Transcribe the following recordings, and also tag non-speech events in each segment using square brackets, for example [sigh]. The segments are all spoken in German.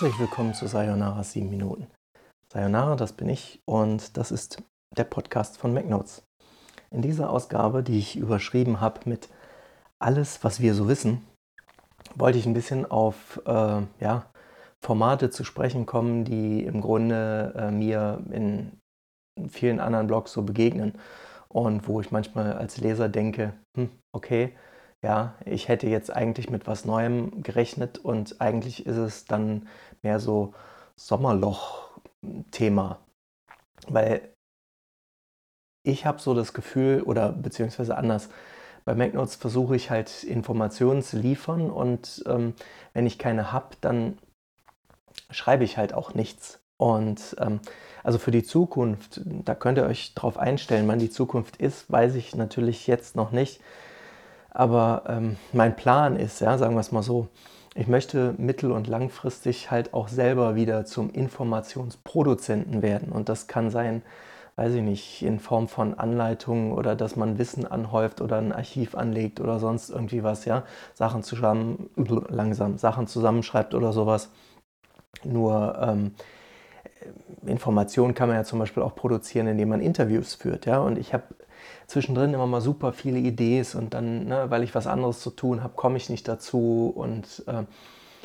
Herzlich willkommen zu Sayonara 7 Minuten. Sayonara, das bin ich und das ist der Podcast von MacNotes. In dieser Ausgabe, die ich überschrieben habe mit Alles, was wir so wissen, wollte ich ein bisschen auf äh, ja, Formate zu sprechen kommen, die im Grunde äh, mir in vielen anderen Blogs so begegnen und wo ich manchmal als Leser denke, hm, okay, ja, ich hätte jetzt eigentlich mit was Neuem gerechnet und eigentlich ist es dann mehr so Sommerloch-Thema. Weil ich habe so das Gefühl, oder beziehungsweise anders, bei MacNotes versuche ich halt Informationen zu liefern und ähm, wenn ich keine habe, dann schreibe ich halt auch nichts. Und ähm, also für die Zukunft, da könnt ihr euch drauf einstellen, wann die Zukunft ist, weiß ich natürlich jetzt noch nicht. Aber ähm, mein Plan ist, ja, sagen wir es mal so, ich möchte mittel- und langfristig halt auch selber wieder zum Informationsproduzenten werden. Und das kann sein, weiß ich nicht, in Form von Anleitungen oder dass man Wissen anhäuft oder ein Archiv anlegt oder sonst irgendwie was, ja, Sachen zusammen, langsam, Sachen zusammenschreibt oder sowas. Nur ähm, Informationen kann man ja zum Beispiel auch produzieren, indem man Interviews führt, ja. Und ich habe zwischendrin immer mal super viele Ideen und dann, ne, weil ich was anderes zu tun habe, komme ich nicht dazu und äh,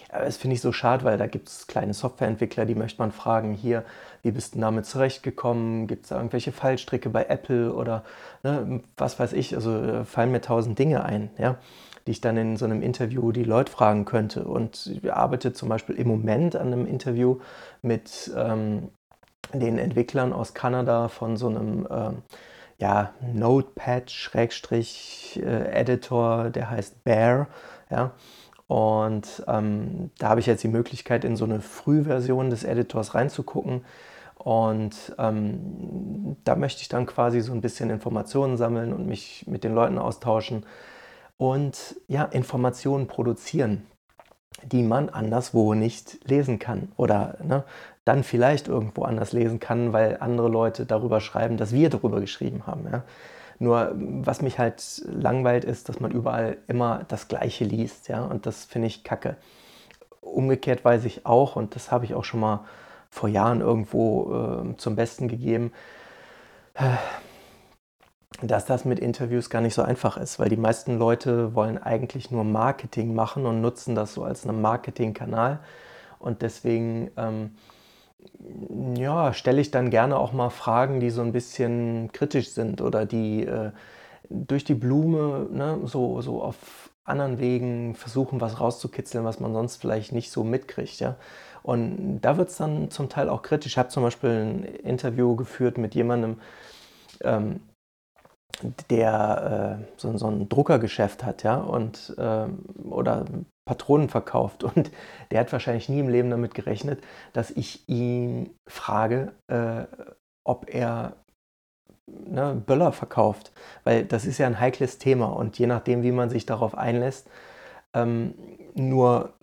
das finde ich so schade, weil da gibt es kleine Softwareentwickler, die möchte man fragen, hier, wie bist du damit zurechtgekommen? Gibt es da irgendwelche Fallstricke bei Apple oder ne, was weiß ich? Also äh, fallen mir tausend Dinge ein, ja, die ich dann in so einem Interview die Leute fragen könnte. Und ich arbeite zum Beispiel im Moment an einem Interview mit ähm, den Entwicklern aus Kanada von so einem ähm, ja, Notepad-Editor, der heißt Bear. Ja. Und ähm, da habe ich jetzt die Möglichkeit, in so eine Frühversion des Editors reinzugucken. Und ähm, da möchte ich dann quasi so ein bisschen Informationen sammeln und mich mit den Leuten austauschen und ja, Informationen produzieren, die man anderswo nicht lesen kann oder ne, dann vielleicht irgendwo anders lesen kann, weil andere Leute darüber schreiben, dass wir darüber geschrieben haben. Ja. Nur was mich halt langweilt, ist, dass man überall immer das Gleiche liest. Ja, und das finde ich kacke. Umgekehrt weiß ich auch, und das habe ich auch schon mal vor Jahren irgendwo äh, zum Besten gegeben, äh, dass das mit Interviews gar nicht so einfach ist, weil die meisten Leute wollen eigentlich nur Marketing machen und nutzen das so als einen Marketingkanal. Und deswegen ähm, ja, stelle ich dann gerne auch mal Fragen, die so ein bisschen kritisch sind oder die äh, durch die Blume ne, so, so auf anderen Wegen versuchen, was rauszukitzeln, was man sonst vielleicht nicht so mitkriegt. Ja? Und da wird es dann zum Teil auch kritisch. Ich habe zum Beispiel ein Interview geführt mit jemandem, ähm, der äh, so, so, ein Druckergeschäft hat, ja, und äh, oder Patronen verkauft. [laughs] Und der hat wahrscheinlich nie im Leben damit gerechnet, dass ich ihn frage, äh, ob er ne, Böller verkauft. Weil das ist ja ein heikles Thema und je nachdem, wie man sich darauf einlässt, ähm, nur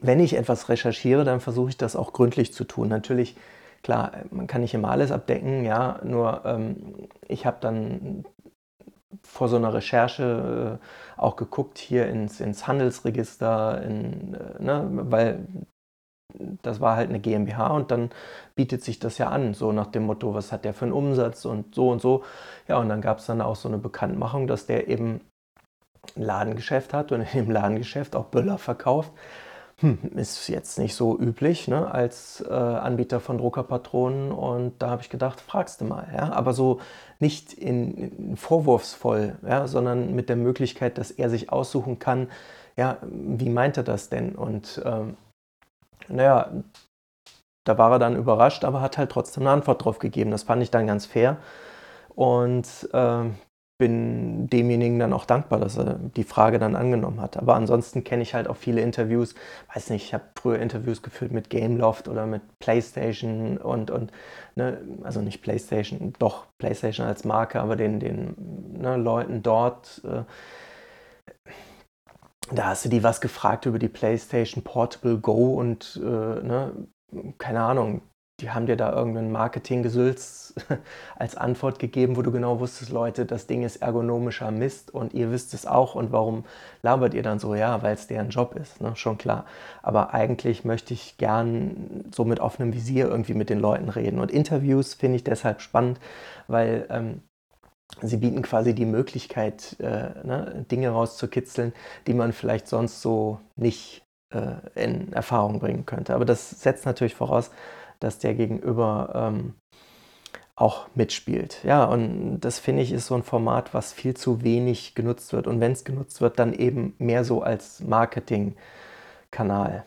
wenn ich etwas recherchiere, dann versuche ich das auch gründlich zu tun. Natürlich, klar, man kann nicht immer alles abdecken, ja, nur ähm, ich habe dann vor so einer Recherche äh, auch geguckt hier ins, ins Handelsregister, in, äh, ne, weil das war halt eine GmbH und dann bietet sich das ja an, so nach dem Motto, was hat der für einen Umsatz und so und so. Ja, und dann gab es dann auch so eine Bekanntmachung, dass der eben ein Ladengeschäft hat und in dem Ladengeschäft auch Böller verkauft hm, ist jetzt nicht so üblich ne, als äh, Anbieter von Druckerpatronen. Und da habe ich gedacht, fragst du mal. Ja? Aber so nicht in, in vorwurfsvoll, ja, sondern mit der Möglichkeit, dass er sich aussuchen kann, ja, wie meint er das denn? Und ähm, naja, da war er dann überrascht, aber hat halt trotzdem eine Antwort drauf gegeben. Das fand ich dann ganz fair. Und äh, bin demjenigen dann auch dankbar, dass er die Frage dann angenommen hat. Aber ansonsten kenne ich halt auch viele Interviews. Weiß nicht, ich habe früher Interviews geführt mit Gameloft oder mit PlayStation und, und ne, also nicht PlayStation, doch PlayStation als Marke, aber den, den ne, Leuten dort. Äh, da hast du die was gefragt über die PlayStation Portable Go und äh, ne, keine Ahnung, die haben dir da irgendeinen Marketinggesülz [laughs] als Antwort gegeben, wo du genau wusstest, Leute, das Ding ist ergonomischer Mist und ihr wisst es auch und warum labert ihr dann so? Ja, weil es deren Job ist, ne? schon klar. Aber eigentlich möchte ich gern so mit offenem Visier irgendwie mit den Leuten reden und Interviews finde ich deshalb spannend, weil ähm, sie bieten quasi die Möglichkeit, äh, ne, Dinge rauszukitzeln, die man vielleicht sonst so nicht äh, in Erfahrung bringen könnte. Aber das setzt natürlich voraus, dass der Gegenüber ähm, auch mitspielt. Ja, und das finde ich ist so ein Format, was viel zu wenig genutzt wird. Und wenn es genutzt wird, dann eben mehr so als Marketingkanal.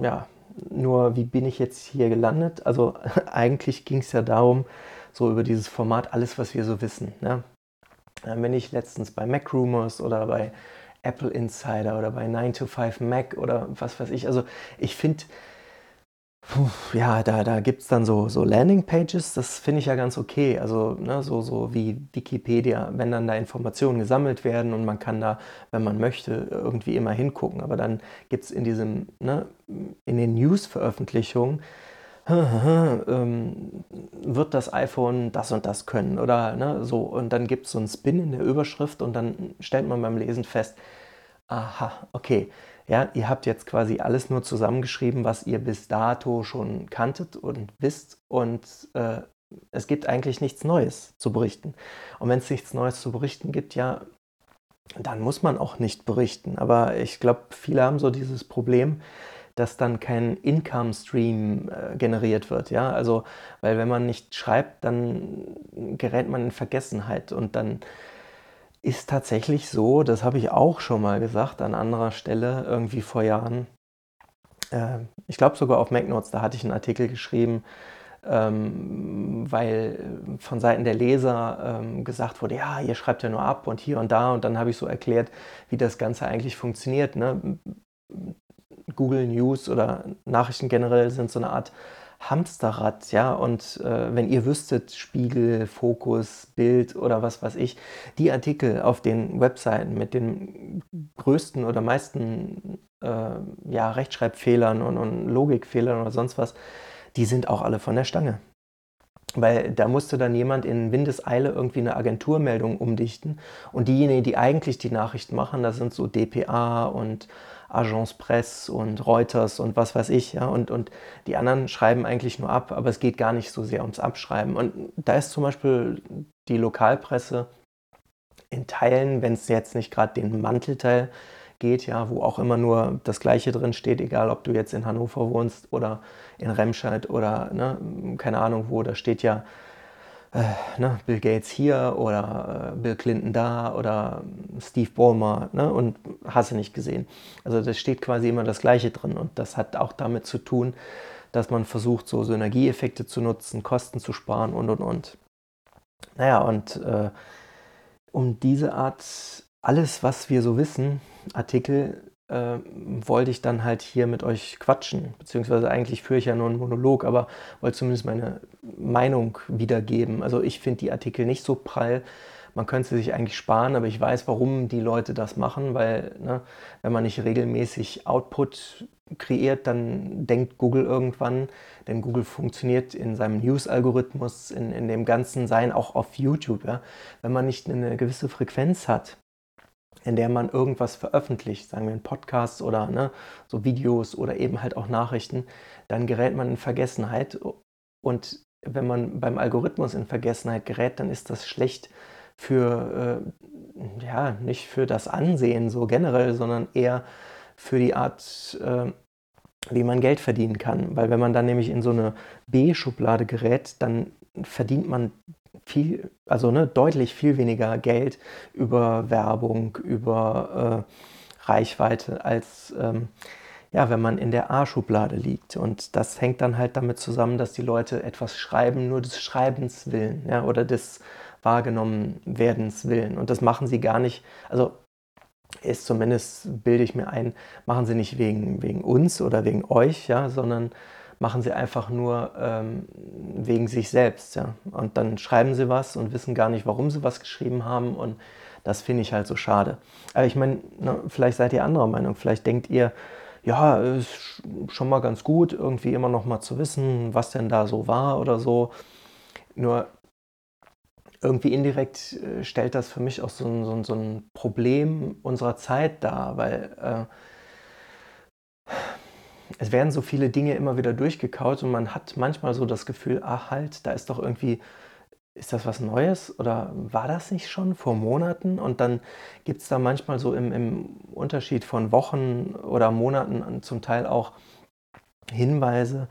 Ja, nur wie bin ich jetzt hier gelandet? Also [laughs] eigentlich ging es ja darum, so über dieses Format, alles, was wir so wissen. Ne? Wenn ich letztens bei Mac Rumors oder bei Apple Insider oder bei 9 to 5 Mac oder was weiß ich, also ich finde, ja, da, da gibt es dann so, so Landing-Pages, das finde ich ja ganz okay. Also ne, so, so wie Wikipedia, wenn dann da Informationen gesammelt werden und man kann da, wenn man möchte, irgendwie immer hingucken. Aber dann gibt es in diesem, ne, in den News-Veröffentlichungen, [laughs] ähm, wird das iPhone das und das können oder ne, so. Und dann gibt es so einen Spin in der Überschrift und dann stellt man beim Lesen fest, aha, okay, ja, ihr habt jetzt quasi alles nur zusammengeschrieben, was ihr bis dato schon kanntet und wisst und äh, es gibt eigentlich nichts Neues zu berichten. Und wenn es nichts Neues zu berichten gibt, ja, dann muss man auch nicht berichten. Aber ich glaube, viele haben so dieses Problem, dass dann kein Income Stream äh, generiert wird. Ja, also, weil wenn man nicht schreibt, dann gerät man in Vergessenheit und dann ist tatsächlich so, das habe ich auch schon mal gesagt an anderer Stelle, irgendwie vor Jahren. Äh, ich glaube sogar auf MacNotes, da hatte ich einen Artikel geschrieben, ähm, weil von Seiten der Leser ähm, gesagt wurde, ja, ihr schreibt ja nur ab und hier und da. Und dann habe ich so erklärt, wie das Ganze eigentlich funktioniert. Ne? Google News oder Nachrichten generell sind so eine Art Hamsterrad, ja, und äh, wenn ihr wüsstet, Spiegel, Fokus, Bild oder was weiß ich, die Artikel auf den Webseiten mit den größten oder meisten äh, ja, Rechtschreibfehlern und, und Logikfehlern oder sonst was, die sind auch alle von der Stange. Weil da musste dann jemand in Windeseile irgendwie eine Agenturmeldung umdichten. Und diejenigen, die eigentlich die Nachrichten machen, das sind so DPA und Agence Presse und Reuters und was weiß ich. Ja? Und, und die anderen schreiben eigentlich nur ab, aber es geht gar nicht so sehr ums Abschreiben. Und da ist zum Beispiel die Lokalpresse in Teilen, wenn es jetzt nicht gerade den Mantelteil geht, ja, wo auch immer nur das Gleiche drin steht, egal ob du jetzt in Hannover wohnst oder in Remscheid oder ne, keine Ahnung wo, da steht ja äh, ne, Bill Gates hier oder äh, Bill Clinton da oder Steve Ballmer ne, und hast du nicht gesehen. Also da steht quasi immer das Gleiche drin und das hat auch damit zu tun, dass man versucht, so Synergieeffekte zu nutzen, Kosten zu sparen und und und. Naja, und äh, um diese Art, alles, was wir so wissen, Artikel äh, wollte ich dann halt hier mit euch quatschen. Beziehungsweise eigentlich führe ich ja nur einen Monolog, aber wollte zumindest meine Meinung wiedergeben. Also ich finde die Artikel nicht so prall. Man könnte sie sich eigentlich sparen, aber ich weiß, warum die Leute das machen, weil ne, wenn man nicht regelmäßig Output kreiert, dann denkt Google irgendwann, denn Google funktioniert in seinem News-Algorithmus, in, in dem ganzen Sein, auch auf YouTube. Ja? Wenn man nicht eine gewisse Frequenz hat, in der man irgendwas veröffentlicht, sagen wir ein Podcast oder ne, so Videos oder eben halt auch Nachrichten, dann gerät man in Vergessenheit. Und wenn man beim Algorithmus in Vergessenheit gerät, dann ist das schlecht für, äh, ja, nicht für das Ansehen so generell, sondern eher für die Art, äh, wie man Geld verdienen kann. Weil wenn man dann nämlich in so eine B-Schublade gerät, dann verdient man viel, also ne, deutlich viel weniger Geld über Werbung, über äh, Reichweite, als ähm, ja, wenn man in der A-Schublade liegt. Und das hängt dann halt damit zusammen, dass die Leute etwas schreiben, nur des Schreibens willen, ja, oder des wahrgenommen werdens willen. Und das machen sie gar nicht, also ist zumindest, bilde ich mir ein, machen sie nicht wegen, wegen uns oder wegen euch, ja, sondern machen sie einfach nur ähm, wegen sich selbst. Ja. Und dann schreiben sie was und wissen gar nicht, warum sie was geschrieben haben. Und das finde ich halt so schade. Aber ich meine, ne, vielleicht seid ihr anderer Meinung. Vielleicht denkt ihr, ja, ist schon mal ganz gut, irgendwie immer noch mal zu wissen, was denn da so war oder so. Nur irgendwie indirekt äh, stellt das für mich auch so ein, so ein, so ein Problem unserer Zeit dar, weil äh, es werden so viele Dinge immer wieder durchgekaut und man hat manchmal so das Gefühl, ach halt, da ist doch irgendwie ist das was Neues oder war das nicht schon vor Monaten? Und dann gibt es da manchmal so im, im, Unterschied von Wochen oder Monaten zum Teil auch Hinweise,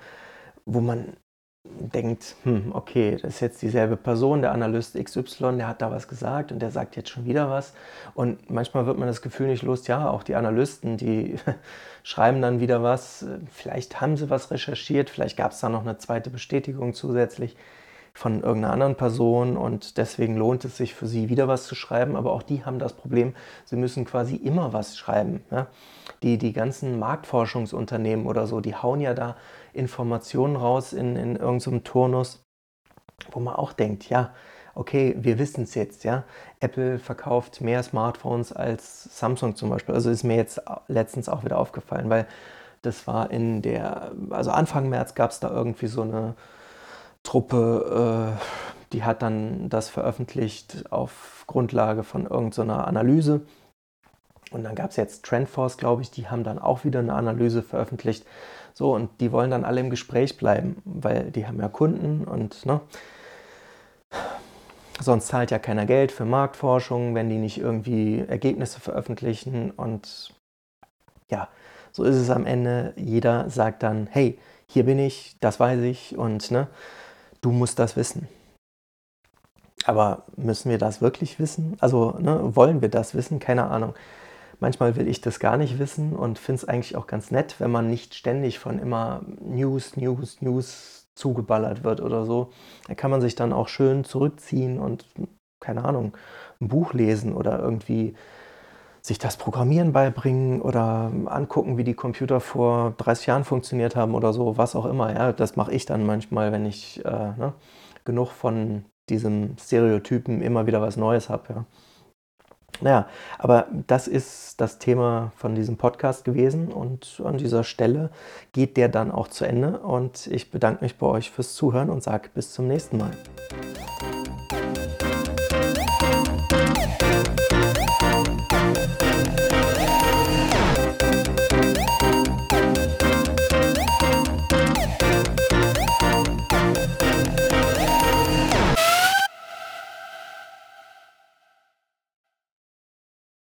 wo man denkt, hm, okay, das ist jetzt dieselbe Person, der Analyst XY, der hat da was gesagt und der sagt jetzt schon wieder was. Und manchmal wird man das Gefühl nicht los, ja, auch die Analysten, die [laughs] schreiben dann wieder was, vielleicht haben sie was recherchiert, vielleicht gab es da noch eine zweite Bestätigung zusätzlich von irgendeiner anderen Person und deswegen lohnt es sich für sie wieder was zu schreiben, aber auch die haben das Problem, sie müssen quasi immer was schreiben. Ja? Die, die ganzen Marktforschungsunternehmen oder so, die hauen ja da Informationen raus in, in irgendeinem Turnus, wo man auch denkt, ja, okay, wir wissen es jetzt, ja. Apple verkauft mehr Smartphones als Samsung zum Beispiel. Also ist mir jetzt letztens auch wieder aufgefallen, weil das war in der, also Anfang März gab es da irgendwie so eine Truppe, äh, die hat dann das veröffentlicht auf Grundlage von irgendeiner Analyse. Und dann gab es jetzt Trendforce, glaube ich, die haben dann auch wieder eine Analyse veröffentlicht. So, und die wollen dann alle im Gespräch bleiben, weil die haben ja Kunden und ne, sonst zahlt ja keiner Geld für Marktforschung, wenn die nicht irgendwie Ergebnisse veröffentlichen. Und ja, so ist es am Ende. Jeder sagt dann, hey, hier bin ich, das weiß ich und ne, du musst das wissen. Aber müssen wir das wirklich wissen? Also ne, wollen wir das wissen? Keine Ahnung. Manchmal will ich das gar nicht wissen und finde es eigentlich auch ganz nett, wenn man nicht ständig von immer News, News, News zugeballert wird oder so. Da kann man sich dann auch schön zurückziehen und, keine Ahnung, ein Buch lesen oder irgendwie sich das Programmieren beibringen oder angucken, wie die Computer vor 30 Jahren funktioniert haben oder so, was auch immer. Ja, das mache ich dann manchmal, wenn ich äh, ne, genug von diesem Stereotypen immer wieder was Neues habe. Ja. Naja, aber das ist das Thema von diesem Podcast gewesen und an dieser Stelle geht der dann auch zu Ende und ich bedanke mich bei euch fürs Zuhören und sage bis zum nächsten Mal.